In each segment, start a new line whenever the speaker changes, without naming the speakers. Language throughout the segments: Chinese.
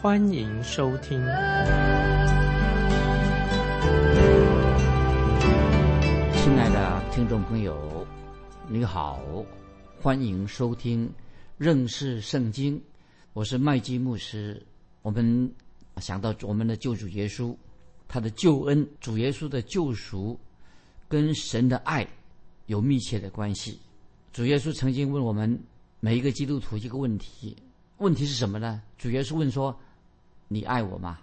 欢迎收听。
亲爱的听众朋友，你好，欢迎收听认识圣经。我是麦基牧师。我们想到我们的救主耶稣，他的救恩，主耶稣的救赎。跟神的爱有密切的关系。主耶稣曾经问我们每一个基督徒一个问题，问题是什么呢？主耶稣问说：“你爱我吗？”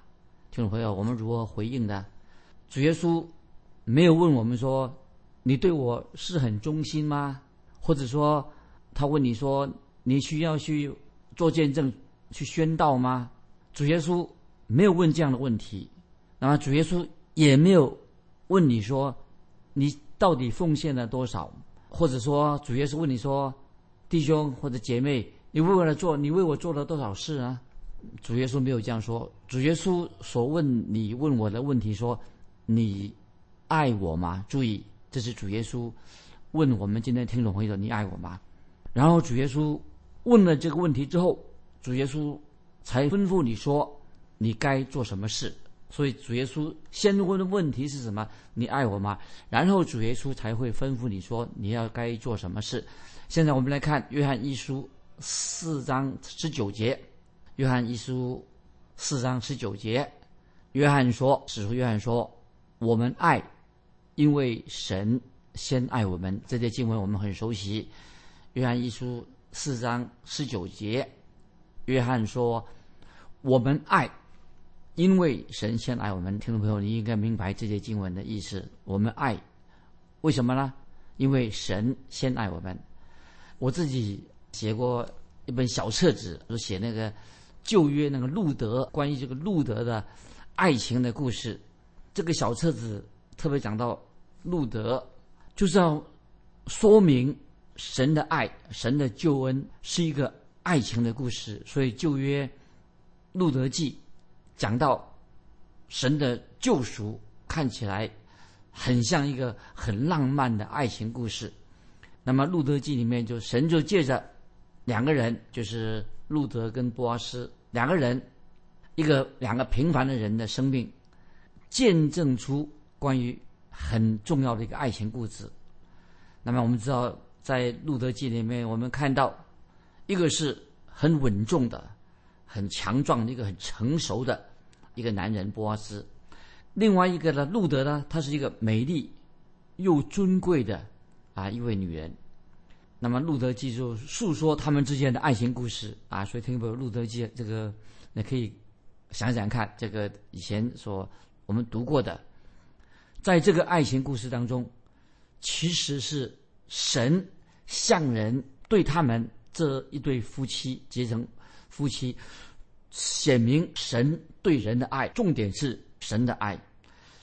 听众朋友，我们如何回应呢？主耶稣没有问我们说：“你对我是很忠心吗？”或者说，他问你说：“你需要去做见证、去宣道吗？”主耶稣没有问这样的问题。那么，主耶稣也没有问你说。你到底奉献了多少？或者说，主耶稣问你说：“弟兄或者姐妹，你为了做，你为我做了多少事啊？”主耶稣没有这样说。主耶稣所问你问我的问题说：“你爱我吗？”注意，这是主耶稣问我们今天听众朋友：“你爱我吗？”然后主耶稣问了这个问题之后，主耶稣才吩咐你说：“你该做什么事。”所以主耶稣先问的问题是什么？你爱我吗？然后主耶稣才会吩咐你说你要该做什么事。现在我们来看约翰一书四章十九节。约翰一书四章十九节，约翰说：“使徒约翰说，我们爱，因为神先爱我们。”这些经文我们很熟悉。约翰一书四章十九节，约翰说：“我们爱。”因为神先爱我们，听众朋友，你应该明白这些经文的意思。我们爱，为什么呢？因为神先爱我们。我自己写过一本小册子，就写那个旧约那个路德关于这个路德的爱情的故事。这个小册子特别讲到路德，就是要说明神的爱，神的救恩是一个爱情的故事。所以旧约路德记。讲到神的救赎，看起来很像一个很浪漫的爱情故事。那么《路德记》里面就神就借着两个人，就是路德跟波阿斯两个人，一个两个平凡的人的生命，见证出关于很重要的一个爱情故事。那么我们知道，在《路德记》里面，我们看到一个是很稳重的。很强壮的一个很成熟的一个男人波阿斯，另外一个呢，路德呢，她是一个美丽又尊贵的啊一位女人。那么路德记就诉说他们之间的爱情故事啊，所以听不路德记这个，你可以想想看，这个以前所我们读过的，在这个爱情故事当中，其实是神向人对他们这一对夫妻结成夫妻。显明神对人的爱，重点是神的爱。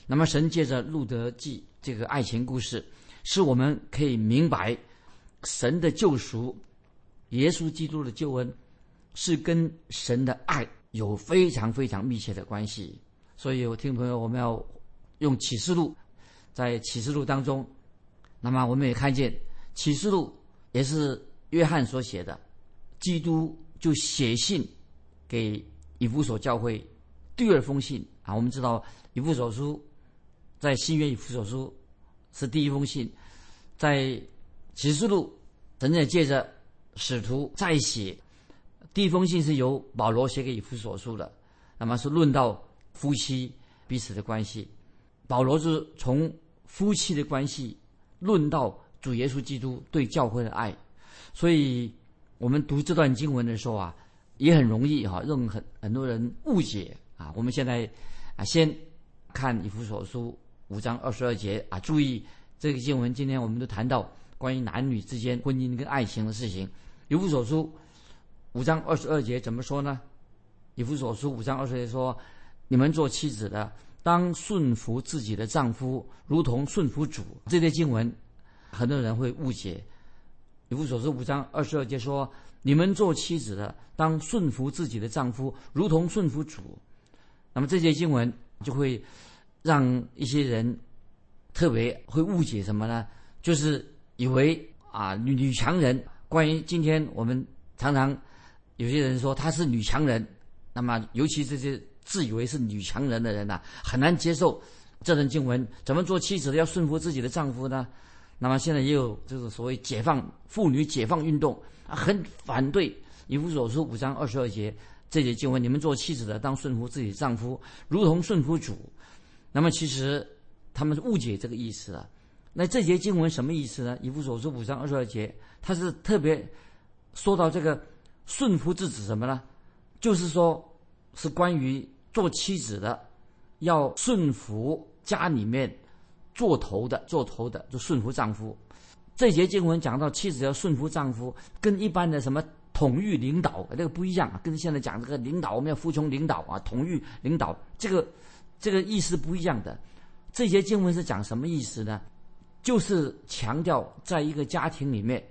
那么，神借着路德记这个爱情故事，使我们可以明白神的救赎，耶稣基督的救恩是跟神的爱有非常非常密切的关系。所以，我听朋友，我们要用启示录，在启示录当中，那么我们也看见启示录也是约翰所写的，基督就写信。给以弗所教会第二封信啊，我们知道以弗所书在新约以弗所书是第一封信，在启示录，神在借着使徒再写第一封信是由保罗写给以弗所书的，那么是论到夫妻彼此的关系，保罗是从夫妻的关系论到主耶稣基督对教会的爱，所以我们读这段经文的时候啊。也很容易哈，让很很多人误解啊。我们现在啊，先看以弗所书五章二十二节啊，注意这个经文。今天我们都谈到关于男女之间婚姻跟爱情的事情。以弗所书五章二十二节怎么说呢？以弗所书五章二十二节说：“你们做妻子的，当顺服自己的丈夫，如同顺服主。这些经文，很多人会误解。以弗所书五章二十二节说：“你们做妻子的，当顺服自己的丈夫，如同顺服主。”那么这些经文就会让一些人特别会误解什么呢？就是以为啊，女女强人。关于今天我们常常有些人说她是女强人，那么尤其这些自以为是女强人的人呐，很难接受这段经文。怎么做妻子的要顺服自己的丈夫呢？那么现在也有就是所谓解放妇女解放运动啊，很反对以弗所书五章二十二节这节经文：你们做妻子的当顺服自己的丈夫，如同顺服主。那么其实他们是误解这个意思了。那这节经文什么意思呢？以弗所书五章二十二节，它是特别说到这个顺服是指什么呢？就是说是关于做妻子的要顺服家里面。做头的，做头的就顺服丈夫。这节经文讲到妻子要顺服丈夫，跟一般的什么统御领导这个不一样啊，跟现在讲这个领导我们要服从领导啊，统御领导这个这个意思不一样的。这些经文是讲什么意思呢？就是强调在一个家庭里面，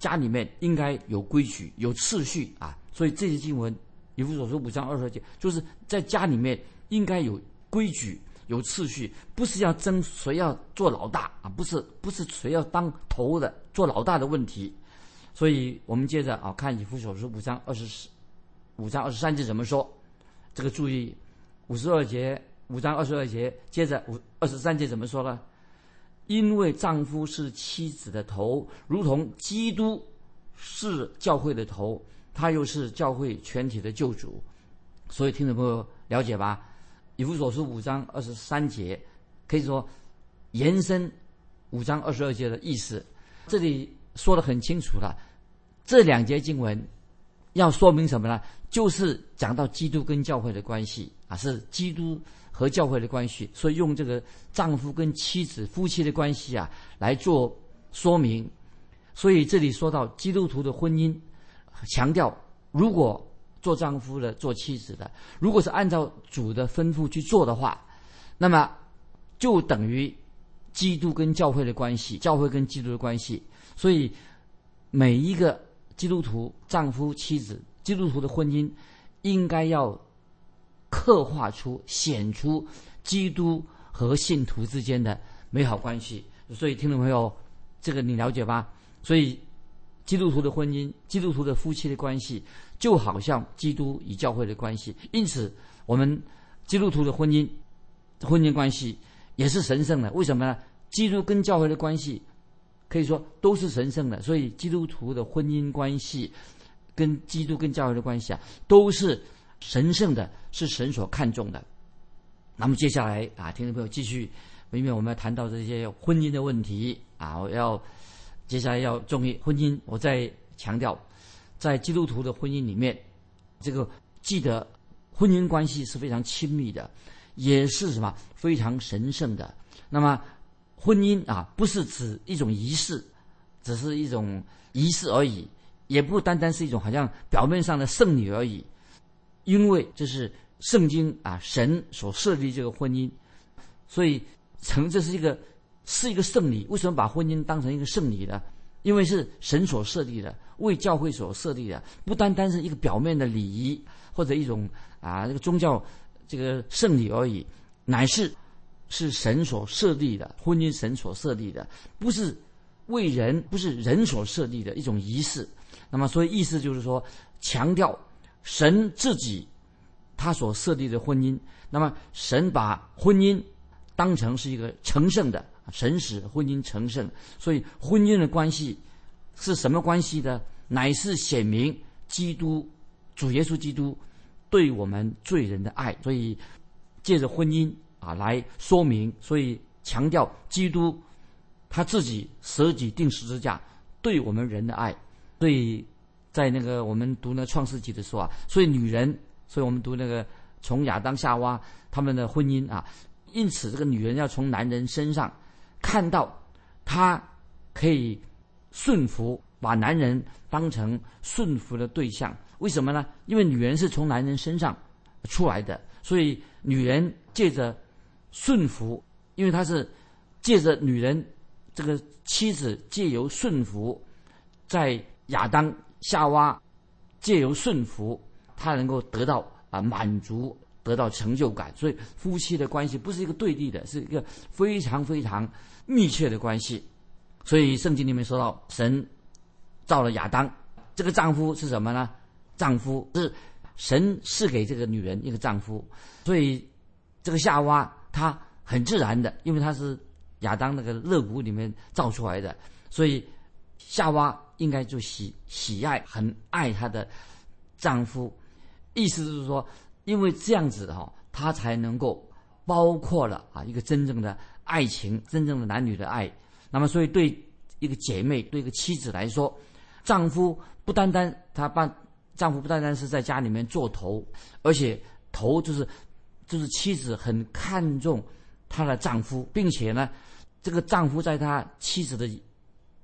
家里面应该有规矩、有次序啊。所以这些经文，以弗所书五章二十节，就是在家里面应该有规矩。有次序，不是要争谁要做老大啊，不是不是谁要当头的做老大的问题，所以我们接着啊看以弗所书五章二十四五章二十三节怎么说？这个注意，五十二节五章二十二节，接着五二十三节怎么说呢？因为丈夫是妻子的头，如同基督是教会的头，他又是教会全体的救主，所以听众朋友了解吧？以弗所书五章二十三节，可以说延伸五章二十二节的意思。这里说的很清楚了，这两节经文要说明什么呢？就是讲到基督跟教会的关系啊，是基督和教会的关系，所以用这个丈夫跟妻子夫妻的关系啊来做说明。所以这里说到基督徒的婚姻，强调如果。做丈夫的，做妻子的，如果是按照主的吩咐去做的话，那么就等于基督跟教会的关系，教会跟基督的关系。所以每一个基督徒丈夫妻子，基督徒的婚姻应该要刻画出、显出基督和信徒之间的美好关系。所以，听众朋友，这个你了解吧？所以。基督徒的婚姻，基督徒的夫妻的关系，就好像基督与教会的关系。因此，我们基督徒的婚姻，婚姻关系也是神圣的。为什么呢？基督跟教会的关系，可以说都是神圣的。所以，基督徒的婚姻关系，跟基督跟教会的关系啊，都是神圣的，是神所看重的。那么接下来啊，听众朋友继续，因为我们要谈到这些婚姻的问题啊，我要。接下来要注意婚姻，我再强调，在基督徒的婚姻里面，这个记得婚姻关系是非常亲密的，也是什么非常神圣的。那么婚姻啊，不是指一种仪式，只是一种仪式而已，也不单单是一种好像表面上的圣礼而已，因为这是圣经啊神所设立这个婚姻，所以成这是一个。是一个圣礼，为什么把婚姻当成一个圣礼呢？因为是神所设立的，为教会所设立的，不单单是一个表面的礼仪或者一种啊这个宗教这个圣礼而已，乃是是神所设立的婚姻，神所设立的，不是为人，不是人所设立的一种仪式。那么，所以意思就是说，强调神自己他所设立的婚姻。那么，神把婚姻当成是一个成圣的。神使婚姻成圣，所以婚姻的关系是什么关系呢？乃是显明基督主耶稣基督对我们罪人的爱。所以借着婚姻啊来说明，所以强调基督他自己舍己定十字架对我们人的爱。对在那个我们读那创世纪的时候啊，所以女人，所以我们读那个从亚当夏娃他们的婚姻啊，因此这个女人要从男人身上。看到她可以顺服，把男人当成顺服的对象，为什么呢？因为女人是从男人身上出来的，所以女人借着顺服，因为她是借着女人这个妻子借由顺服，在亚当夏娃借由顺服，她能够得到啊满足，得到成就感。所以夫妻的关系不是一个对立的，是一个非常非常密切的关系。所以圣经里面说到，神造了亚当，这个丈夫是什么呢？丈夫是神赐给这个女人一个丈夫，所以这个夏娃她很自然的，因为她是亚当那个肋骨里面造出来的，所以夏娃应该就喜喜爱很爱她的丈夫，意思就是说，因为这样子哈，她才能够包括了啊一个真正的爱情，真正的男女的爱。那么，所以对一个姐妹，对一个妻子来说，丈夫不单单她帮丈夫不单单是在家里面做头，而且头就是就是妻子很看重她的丈夫，并且呢，这个丈夫在她妻子的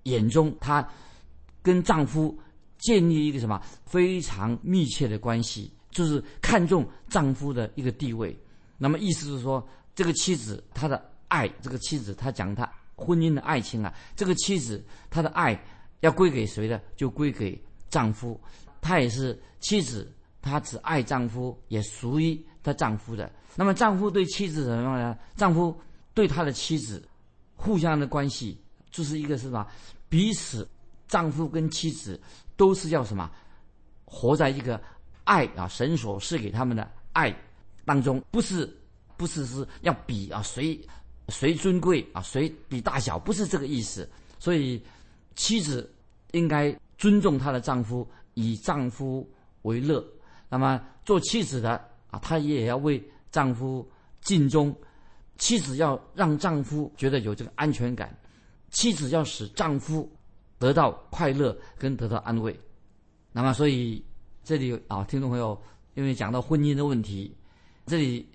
眼中，她跟丈夫建立一个什么非常密切的关系，就是看重丈夫的一个地位。那么意思是说，这个妻子她的爱，这个妻子她讲她。婚姻的爱情啊，这个妻子她的爱要归给谁的？就归给丈夫。她也是妻子，她只爱丈夫，也属于她丈夫的。那么丈夫对妻子怎么样呢？丈夫对他的妻子，互相的关系就是一个什么？彼此，丈夫跟妻子都是要什么？活在一个爱啊，神所赐给他们的爱当中，不是，不是是要比啊谁。谁尊贵啊？谁比大小？不是这个意思。所以，妻子应该尊重她的丈夫，以丈夫为乐。那么，做妻子的啊，她也要为丈夫尽忠。妻子要让丈夫觉得有这个安全感，妻子要使丈夫得到快乐跟得到安慰。那么，所以这里有啊，听众朋友，因为讲到婚姻的问题，这里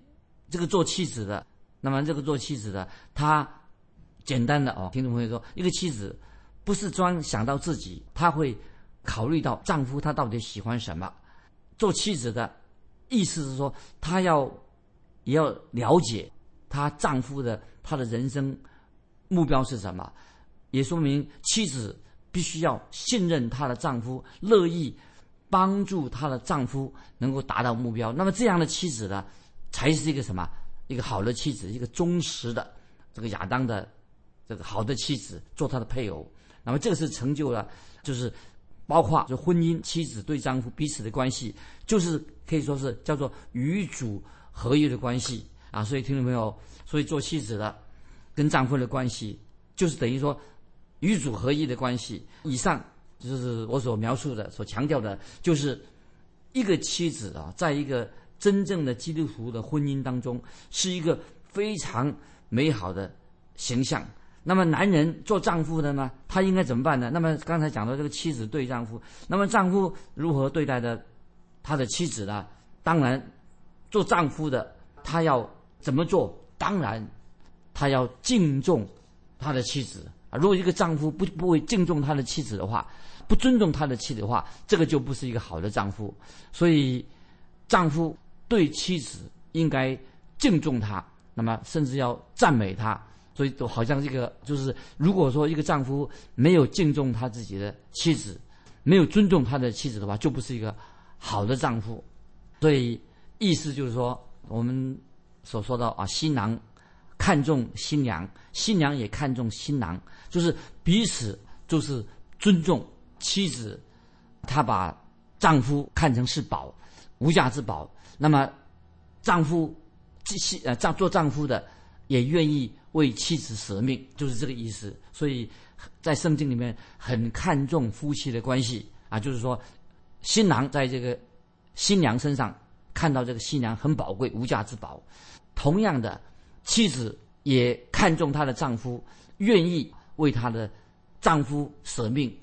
这个做妻子的。那么这个做妻子的，她简单的哦，听众朋友说，一个妻子不是专想到自己，她会考虑到丈夫他到底喜欢什么。做妻子的意思是说，她要也要了解她丈夫的他的人生目标是什么，也说明妻子必须要信任她的丈夫，乐意帮助她的丈夫能够达到目标。那么这样的妻子呢，才是一个什么？一个好的妻子，一个忠实的这个亚当的这个好的妻子做他的配偶，那么这个是成就了，就是包括就婚姻妻子对丈夫彼此的关系，就是可以说是叫做与主合一的关系啊。所以听众朋友，所以做妻子的跟丈夫的关系，就是等于说与主合一的关系。以上就是我所描述的，所强调的，就是一个妻子啊，在一个。真正的基督徒的婚姻当中是一个非常美好的形象。那么男人做丈夫的呢，他应该怎么办呢？那么刚才讲到这个妻子对丈夫，那么丈夫如何对待的他的妻子呢？当然，做丈夫的他要怎么做？当然，他要敬重他的妻子啊。如果一个丈夫不不会敬重他的妻子的话，不尊重他的妻子的话，这个就不是一个好的丈夫。所以，丈夫。对妻子应该敬重她，那么甚至要赞美她。所以，都好像这个就是，如果说一个丈夫没有敬重他自己的妻子，没有尊重他的妻子的话，就不是一个好的丈夫。所以，意思就是说，我们所说到啊，新郎看重新娘，新娘也看重新郎，就是彼此就是尊重妻子，她把丈夫看成是宝，无价之宝。那么，丈夫妻呃丈做丈夫的也愿意为妻子舍命，就是这个意思。所以在圣经里面很看重夫妻的关系啊，就是说新郎在这个新娘身上看到这个新娘很宝贵、无价之宝。同样的，妻子也看重她的丈夫，愿意为她的丈夫舍命。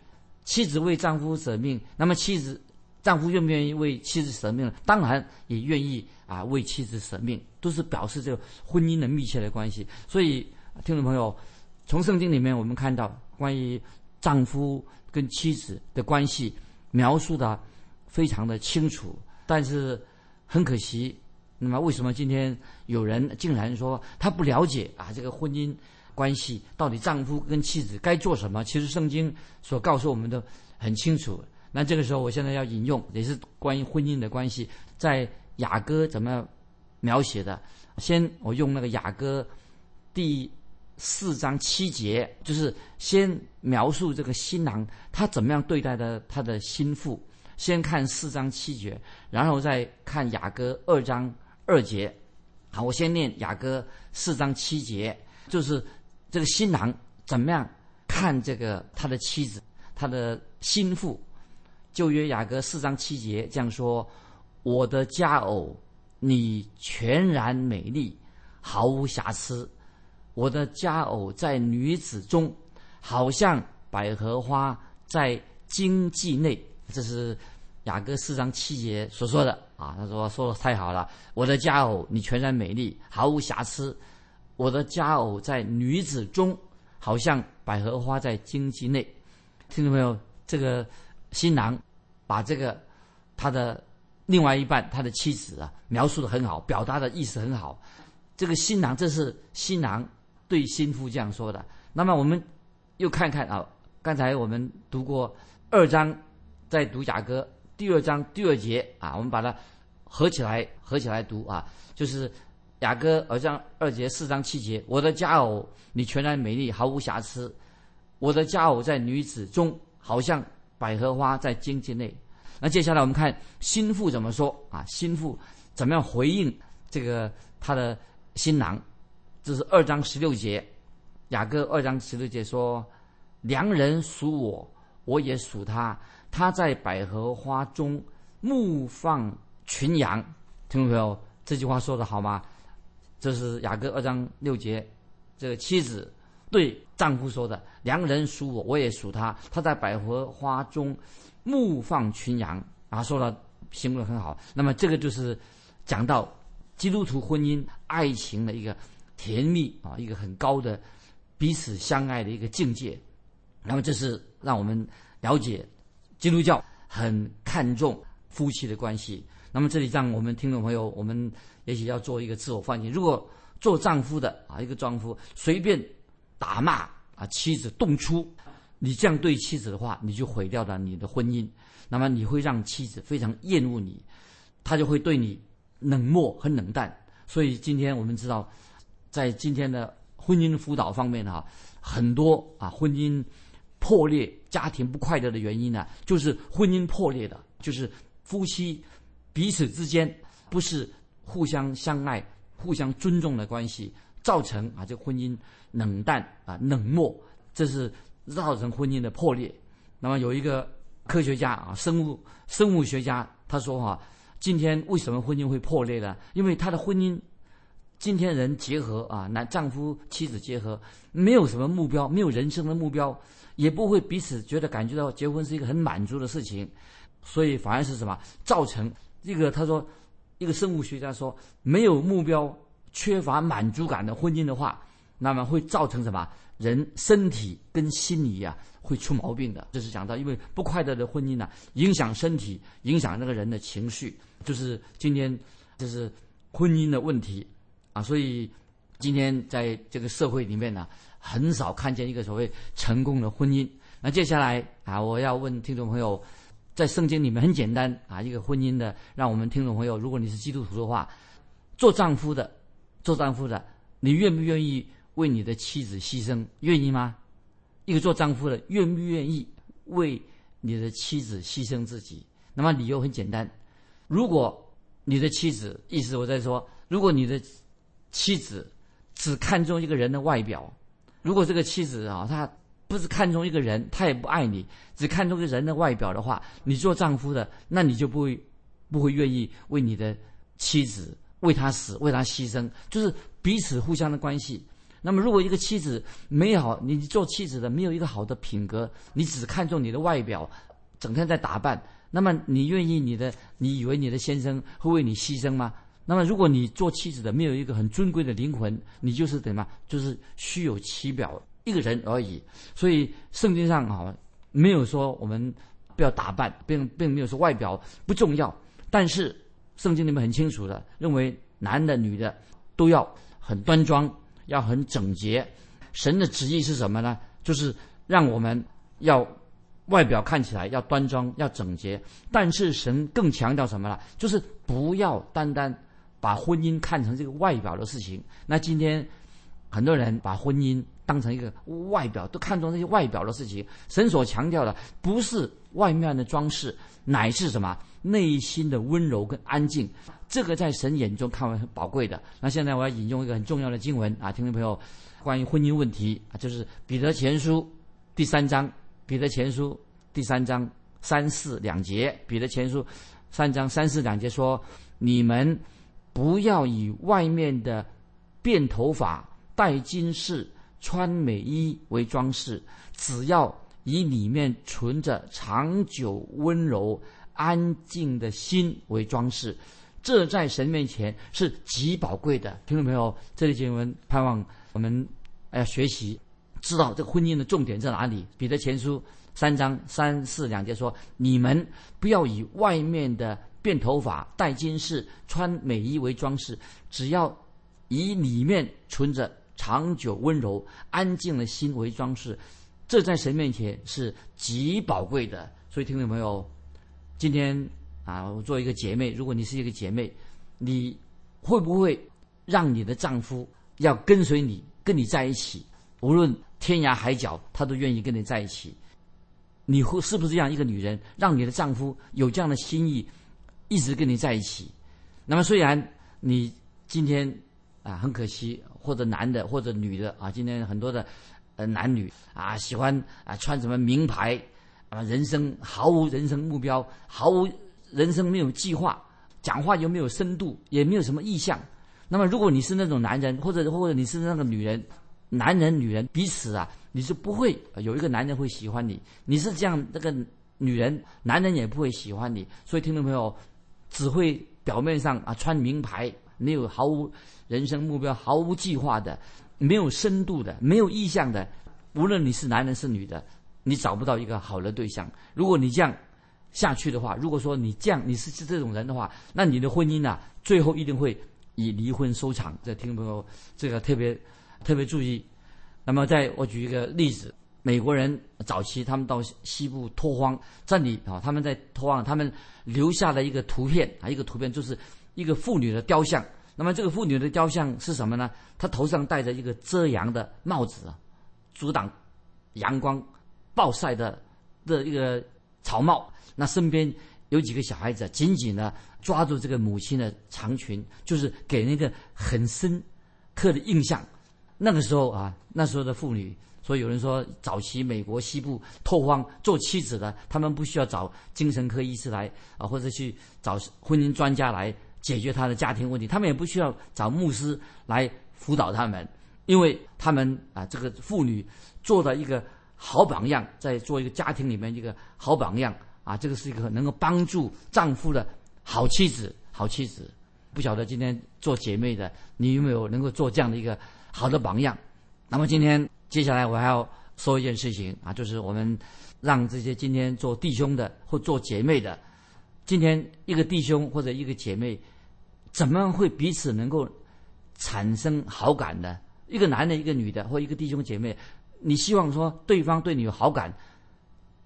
妻子为丈夫舍命，那么妻子。丈夫愿不愿意为妻子舍命？当然也愿意啊，为妻子舍命，都是表示这个婚姻的密切的关系。所以，听众朋友，从圣经里面我们看到关于丈夫跟妻子的关系描述的非常的清楚。但是很可惜，那么为什么今天有人竟然说他不了解啊这个婚姻关系到底丈夫跟妻子该做什么？其实圣经所告诉我们的很清楚。那这个时候我现在要引用也是关于婚姻的关系，在雅歌怎么描写的？先我用那个雅歌第四章七节，就是先描述这个新郎他怎么样对待的他的心腹。先看四章七节，然后再看雅歌二章二节。好，我先念雅歌四章七节，就是这个新郎怎么样看这个他的妻子，他的心腹。旧约雅歌四章七节这样说：“我的佳偶，你全然美丽，毫无瑕疵。我的佳偶在女子中，好像百合花在荆棘内。”这是雅各四章七节所说的啊，他说说的太好了，我的佳偶你全然美丽，毫无瑕疵。我的佳偶在女子中，好像百合花在荆棘内。听到没有？这个新郎把这个他的另外一半，他的妻子啊，描述的很好，表达的意思很好。这个新郎，这是新郎对新妇这样说的。那么我们又看看啊，刚才我们读过二章。在读雅歌第二章第二节啊，我们把它合起来合起来读啊，就是雅歌二章二节四章七节。我的佳偶，你全然美丽，毫无瑕疵。我的佳偶在女子中，好像百合花在荆棘内。那接下来我们看心腹怎么说啊？心腹怎么样回应这个他的新郎？这是二章十六节，雅歌二章十六节说：“良人属我，我也属他。”他在百合花中牧放群羊，听众朋友，这句话说的好吗？这是雅各二章六节，这个妻子对丈夫说的：“良人属我，我也属他。他在百合花中牧放群羊。”啊，说的形容的很好。那么这个就是讲到基督徒婚姻爱情的一个甜蜜啊，一个很高的彼此相爱的一个境界。那么这是让我们了解。基督教很看重夫妻的关系，那么这里让我们听众朋友，我们也许要做一个自我反省。如果做丈夫的啊，一个丈夫随便打骂啊妻子动粗，你这样对妻子的话，你就毁掉了你的婚姻。那么你会让妻子非常厌恶你，她就会对你冷漠和冷淡。所以今天我们知道，在今天的婚姻辅导方面哈，很多啊婚姻。破裂家庭不快乐的原因呢，就是婚姻破裂的，就是夫妻彼此之间不是互相相爱、互相尊重的关系，造成啊这婚姻冷淡啊冷漠，这是造成婚姻的破裂。那么有一个科学家啊，生物生物学家他说哈，今天为什么婚姻会破裂呢？因为他的婚姻。今天人结合啊，男丈夫妻子结合，没有什么目标，没有人生的目标，也不会彼此觉得感觉到结婚是一个很满足的事情，所以反而是什么造成这个？他说，一个生物学家说，没有目标、缺乏满足感的婚姻的话，那么会造成什么？人身体跟心理啊会出毛病的。这是讲到，因为不快乐的婚姻呢，影响身体，影响那个人的情绪，就是今天就是婚姻的问题。所以今天在这个社会里面呢，很少看见一个所谓成功的婚姻。那接下来啊，我要问听众朋友，在圣经里面很简单啊，一个婚姻的，让我们听众朋友，如果你是基督徒的话，做丈夫的，做丈夫的，你愿不愿意为你的妻子牺牲？愿意吗？一个做丈夫的，愿不愿意为你的妻子牺牲自己？那么理由很简单，如果你的妻子，意思我在说，如果你的妻子只看重一个人的外表，如果这个妻子啊，她不是看重一个人，她也不爱你，只看重一个人的外表的话，你做丈夫的，那你就不会不会愿意为你的妻子为她死，为她牺牲，就是彼此互相的关系。那么，如果一个妻子没有你做妻子的没有一个好的品格，你只看重你的外表，整天在打扮，那么你愿意你的？你以为你的先生会为你牺牲吗？那么，如果你做妻子的没有一个很尊贵的灵魂，你就是怎么？就是虚有其表一个人而已。所以圣经上啊，没有说我们不要打扮，并并没有说外表不重要。但是圣经里面很清楚的认为，男的女的都要很端庄，要很整洁。神的旨意是什么呢？就是让我们要外表看起来要端庄、要整洁。但是神更强调什么呢？就是不要单单把婚姻看成这个外表的事情。那今天很多人把婚姻当成一个外表，都看重那些外表的事情。神所强调的不是外面的装饰，乃是什么？内心的温柔跟安静。这个在神眼中看为很宝贵的。那现在我要引用一个很重要的经文啊，听众朋友。关于婚姻问题啊，就是彼得前书第三章，彼得前书第三章三四两节，彼得前书三章三四两节说：你们不要以外面的辫头发、戴金饰、穿美衣为装饰，只要以里面存着长久温柔安静的心为装饰，这在神面前是极宝贵的。听众朋友，这里经文盼望。我们要学习，知道这个婚姻的重点在哪里。彼得前书三章三四两节说：“你们不要以外面的变头发、戴金饰、穿美衣为装饰，只要以里面存着长久温柔安静的心为装饰。这在神面前是极宝贵的。”所以，听众朋友，今天啊，我做一个姐妹，如果你是一个姐妹，你会不会让你的丈夫？要跟随你，跟你在一起，无论天涯海角，他都愿意跟你在一起。你会是不是这样一个女人，让你的丈夫有这样的心意，一直跟你在一起？那么虽然你今天啊很可惜，或者男的或者女的啊，今天很多的呃男女啊喜欢啊穿什么名牌啊，人生毫无人生目标，毫无人生没有计划，讲话又没有深度，也没有什么意向。那么，如果你是那种男人，或者或者你是那个女人，男人女人彼此啊，你是不会有一个男人会喜欢你。你是这样，那个女人，男人也不会喜欢你。所以，听众朋友，只会表面上啊穿名牌，没有毫无人生目标、毫无计划的，没有深度的、没有意向的，无论你是男人是女的，你找不到一个好的对象。如果你这样下去的话，如果说你这样你是这种人的话，那你的婚姻啊，最后一定会。以离婚收场，这听众朋友这个特别特别注意。那么，在我举一个例子，美国人早期他们到西部拓荒，这里啊，他们在拓荒，他们留下了一个图片啊，一个图片就是一个妇女的雕像。那么，这个妇女的雕像是什么呢？她头上戴着一个遮阳的帽子，阻挡阳光暴晒的的一个草帽。那身边。有几个小孩子紧紧的抓住这个母亲的长裙，就是给人一个很深刻的印象。那个时候啊，那时候的妇女，所以有人说，早期美国西部拓荒做妻子的，他们不需要找精神科医师来啊，或者去找婚姻专家来解决他的家庭问题，他们也不需要找牧师来辅导他们，因为他们啊，这个妇女做的一个好榜样，在做一个家庭里面一个好榜样。啊，这个是一个能够帮助丈夫的好妻子，好妻子。不晓得今天做姐妹的，你有没有能够做这样的一个好的榜样？那么今天接下来我还要说一件事情啊，就是我们让这些今天做弟兄的或做姐妹的，今天一个弟兄或者一个姐妹，怎么会彼此能够产生好感呢？一个男的，一个女的，或一个弟兄姐妹，你希望说对方对你有好感，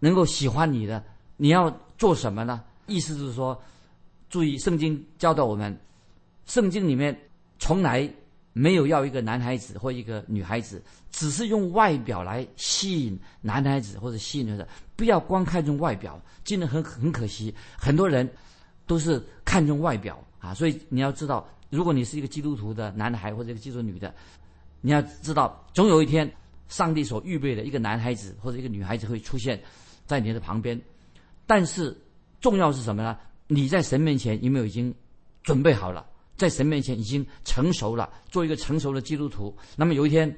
能够喜欢你的。你要做什么呢？意思就是说，注意圣经教导我们，圣经里面从来没有要一个男孩子或一个女孩子，只是用外表来吸引男孩子或者吸引女的，不要光看重外表，真的很很可惜。很多人都是看重外表啊，所以你要知道，如果你是一个基督徒的男孩或者一个基督女的，你要知道，总有一天，上帝所预备的一个男孩子或者一个女孩子会出现在你的旁边。但是重要是什么呢？你在神面前有没有已经准备好了？在神面前已经成熟了，做一个成熟的基督徒。那么有一天，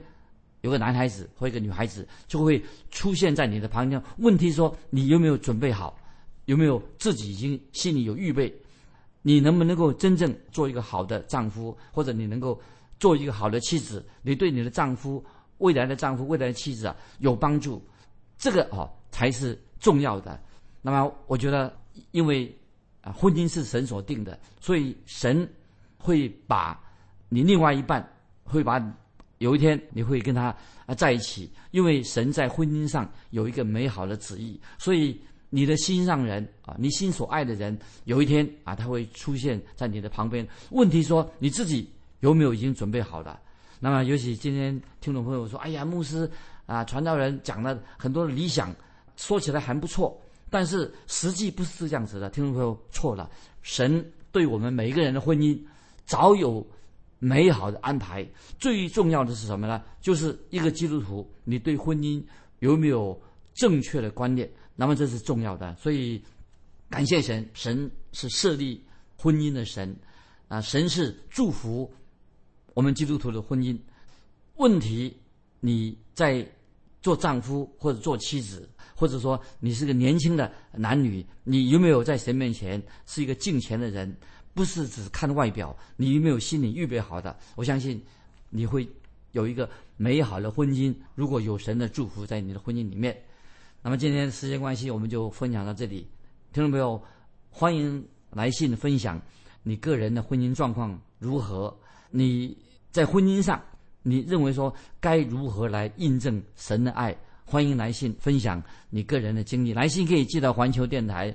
有个男孩子或一个女孩子就会出现在你的旁边。问题说，你有没有准备好？有没有自己已经心里有预备？你能不能够真正做一个好的丈夫，或者你能够做一个好的妻子？你对你的丈夫、未来的丈夫、未来的妻子啊有帮助？这个哦才是重要的。那么，我觉得，因为啊，婚姻是神所定的，所以神会把你另外一半会把有一天你会跟他啊在一起，因为神在婚姻上有一个美好的旨意，所以你的心上人啊，你心所爱的人，有一天啊他会出现在你的旁边。问题说你自己有没有已经准备好了？那么尤其今天听众朋友说，哎呀，牧师啊，传道人讲了很多理想，说起来还不错，但是实际不是这样子的。听众朋友错了，神对我们每一个人的婚姻早有。美好的安排，最重要的是什么呢？就是一个基督徒，你对婚姻有没有正确的观念？那么这是重要的。所以，感谢神，神是设立婚姻的神，啊，神是祝福我们基督徒的婚姻。问题，你在做丈夫或者做妻子，或者说你是个年轻的男女，你有没有在神面前是一个敬虔的人？不是只看外表，你有没有心里预备好的？我相信你会有一个美好的婚姻。如果有神的祝福在你的婚姻里面，那么今天时间关系，我们就分享到这里。听众朋友，欢迎来信分享你个人的婚姻状况如何？你在婚姻上，你认为说该如何来印证神的爱？欢迎来信分享你个人的经历。来信可以寄到环球电台。